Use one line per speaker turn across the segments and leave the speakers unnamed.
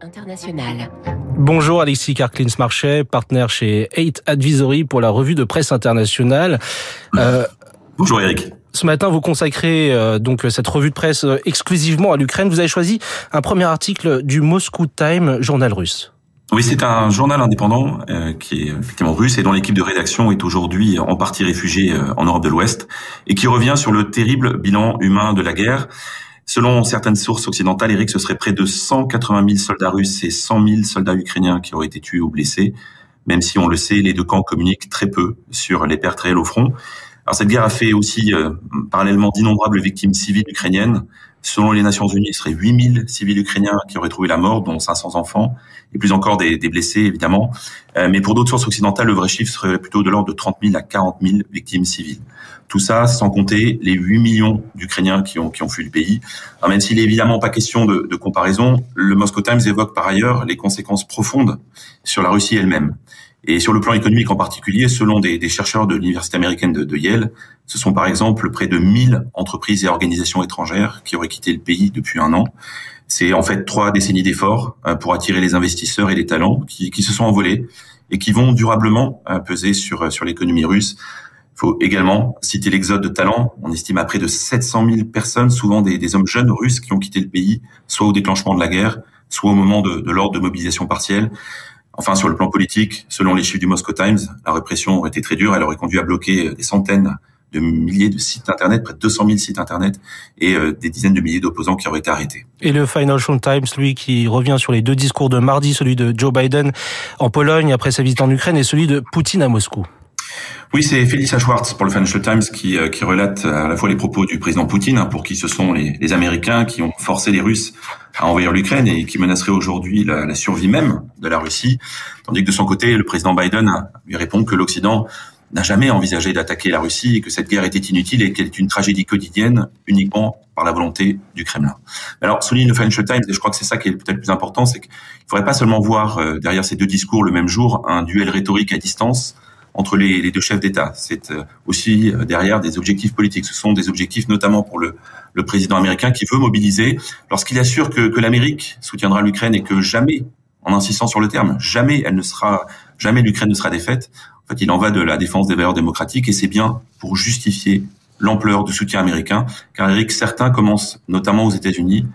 internationale.
Bonjour Alexis Karklins-Marchais, partenaire chez 8 Advisory pour la revue de presse internationale.
Euh, Bonjour Eric.
Ce matin, vous consacrez euh, donc cette revue de presse euh, exclusivement à l'Ukraine. Vous avez choisi un premier article du Moscow Time, journal russe.
Oui, c'est un journal indépendant euh, qui est effectivement russe et dont l'équipe de rédaction est aujourd'hui en partie réfugiée en Europe de l'Ouest et qui revient sur le terrible bilan humain de la guerre. Selon certaines sources occidentales, Eric, ce serait près de 180 000 soldats russes et 100 000 soldats ukrainiens qui auraient été tués ou blessés, même si on le sait, les deux camps communiquent très peu sur les pertes réelles au front. Alors cette guerre a fait aussi euh, parallèlement d'innombrables victimes civiles ukrainiennes. Selon les Nations Unies, ce serait 8000 civils ukrainiens qui auraient trouvé la mort, dont 500 enfants, et plus encore des, des blessés, évidemment. Euh, mais pour d'autres sources occidentales, le vrai chiffre serait plutôt de l'ordre de 30 000 à 40 000 victimes civiles. Tout ça sans compter les 8 millions d'Ukrainiens qui ont, qui ont fui le pays. Alors même s'il n'est évidemment pas question de, de comparaison, le Moscow Times évoque par ailleurs les conséquences profondes sur la Russie elle-même. Et sur le plan économique en particulier, selon des, des chercheurs de l'université américaine de, de, Yale, ce sont par exemple près de 1000 entreprises et organisations étrangères qui auraient quitté le pays depuis un an. C'est en fait trois décennies d'efforts euh, pour attirer les investisseurs et les talents qui, qui se sont envolés et qui vont durablement euh, peser sur, sur l'économie russe. Il faut également citer l'exode de talents. On estime à près de 700 000 personnes, souvent des, des, hommes jeunes russes, qui ont quitté le pays, soit au déclenchement de la guerre, soit au moment de, de l'ordre de mobilisation partielle. Enfin, sur le plan politique, selon les chiffres du Moscow Times, la répression aurait été très dure. Elle aurait conduit à bloquer des centaines de milliers de sites internet, près de 200 000 sites internet, et euh, des dizaines de milliers d'opposants qui auraient été arrêtés.
Et le Financial Times, lui, qui revient sur les deux discours de mardi, celui de Joe Biden en Pologne après sa visite en Ukraine, et celui de Poutine à Moscou.
Oui, c'est Felicia Schwartz pour le Financial Times qui, euh, qui relate à la fois les propos du président Poutine, hein, pour qui ce sont les, les Américains qui ont forcé les Russes à envahir l'Ukraine et qui menaceraient aujourd'hui la, la, survie même de la Russie, tandis que de son côté, le président Biden lui répond que l'Occident n'a jamais envisagé d'attaquer la Russie et que cette guerre était inutile et qu'elle est une tragédie quotidienne uniquement par la volonté du Kremlin. Alors, souligne le Financial Times, et je crois que c'est ça qui est peut-être le plus important, c'est qu'il ne faudrait pas seulement voir euh, derrière ces deux discours le même jour un duel rhétorique à distance, entre les, deux chefs d'État. C'est euh, aussi euh, derrière des objectifs politiques. Ce sont des objectifs notamment pour le, président américain qui veut mobiliser lorsqu'il assure que, que l'Amérique soutiendra l'Ukraine et que jamais, en insistant sur le terme, jamais elle ne sera, jamais l'Ukraine ne sera défaite. En fait, il en va de la défense des valeurs démocratiques et c'est bien pour justifier l'ampleur du soutien américain, car Eric, certains commencent, notamment aux États-Unis,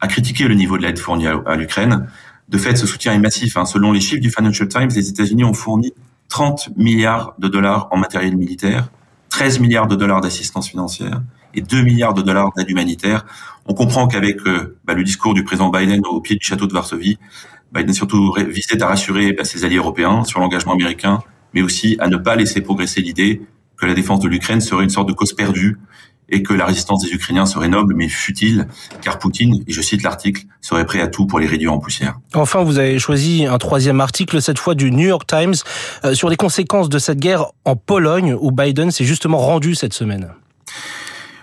à critiquer le niveau de l'aide fournie à, l'Ukraine. De fait, ce soutien est massif. Hein. Selon les chiffres du Financial Times, les États-Unis ont fourni 30 milliards de dollars en matériel militaire, 13 milliards de dollars d'assistance financière et 2 milliards de dollars d'aide humanitaire. On comprend qu'avec euh, bah, le discours du président Biden au pied du château de Varsovie, Biden surtout visait à rassurer bah, ses alliés européens sur l'engagement américain, mais aussi à ne pas laisser progresser l'idée que la défense de l'Ukraine serait une sorte de cause perdue et que la résistance des Ukrainiens serait noble mais futile, car Poutine, et je cite l'article, serait prêt à tout pour les réduire en poussière.
Enfin, vous avez choisi un troisième article, cette fois du New York Times, euh, sur les conséquences de cette guerre en Pologne, où Biden s'est justement rendu cette semaine.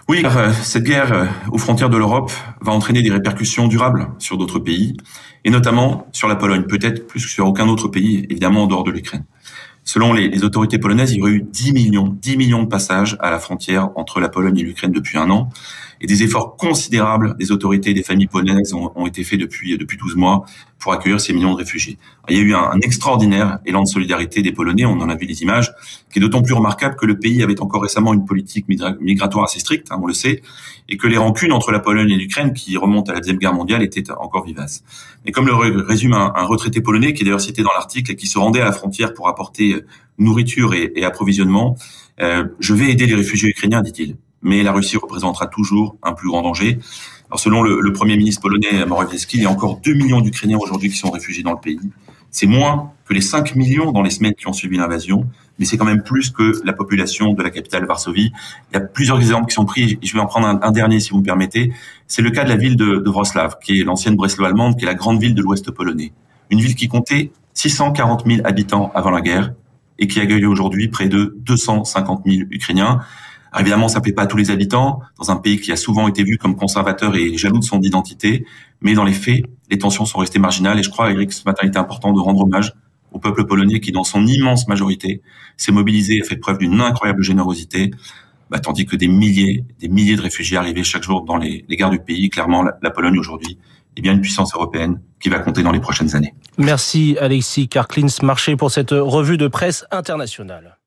Oui, euh, cette guerre euh, aux frontières de l'Europe va entraîner des répercussions durables sur d'autres pays, et notamment sur la Pologne, peut-être plus que sur aucun autre pays, évidemment en dehors de l'Ukraine. Selon les, autorités polonaises, il y aurait eu 10 millions, 10 millions de passages à la frontière entre la Pologne et l'Ukraine depuis un an. Et des efforts considérables des autorités et des familles polonaises ont, été faits depuis, depuis 12 mois pour accueillir ces millions de réfugiés. il y a eu un, extraordinaire élan de solidarité des Polonais, on en a vu les images, qui est d'autant plus remarquable que le pays avait encore récemment une politique migratoire assez stricte, hein, on le sait, et que les rancunes entre la Pologne et l'Ukraine, qui remontent à la Deuxième Guerre mondiale, étaient encore vivaces. Et comme le résume un, retraité polonais, qui est d'ailleurs cité dans l'article, et qui se rendait à la frontière pour apporter nourriture et, et approvisionnement, euh, je vais aider les réfugiés ukrainiens, dit-il mais la Russie représentera toujours un plus grand danger. Alors selon le, Premier ministre polonais Morawiecki, il y a encore 2 millions d'Ukrainiens aujourd'hui qui sont réfugiés dans le pays. C'est moins que les 5 millions dans les semaines qui ont suivi l'invasion, mais c'est quand même plus que la population de la capitale Varsovie. Il y a plusieurs exemples qui sont pris, je vais en prendre un, dernier si vous me permettez. C'est le cas de la ville de, de qui est l'ancienne Breslau allemande, qui est la grande ville de l'ouest polonais. Une ville qui comptait 640 000 habitants avant la guerre et qui accueille aujourd'hui près de 250 000 Ukrainiens. Alors évidemment, ça ne plaît pas à tous les habitants, dans un pays qui a souvent été vu comme conservateur et jaloux de son identité, mais dans les faits, les tensions sont restées marginales et je crois, Eric, ce matin, il était important de rendre hommage au peuple polonais qui, dans son immense majorité, s'est mobilisé et a fait preuve d'une incroyable générosité, bah, tandis que des milliers, des milliers de réfugiés arrivaient chaque jour dans les, les gares du pays. Clairement, la, la Pologne aujourd'hui eh bien une puissance européenne qui va compter dans les prochaines années.
Merci Alexis Karklins Marché pour cette revue de presse internationale.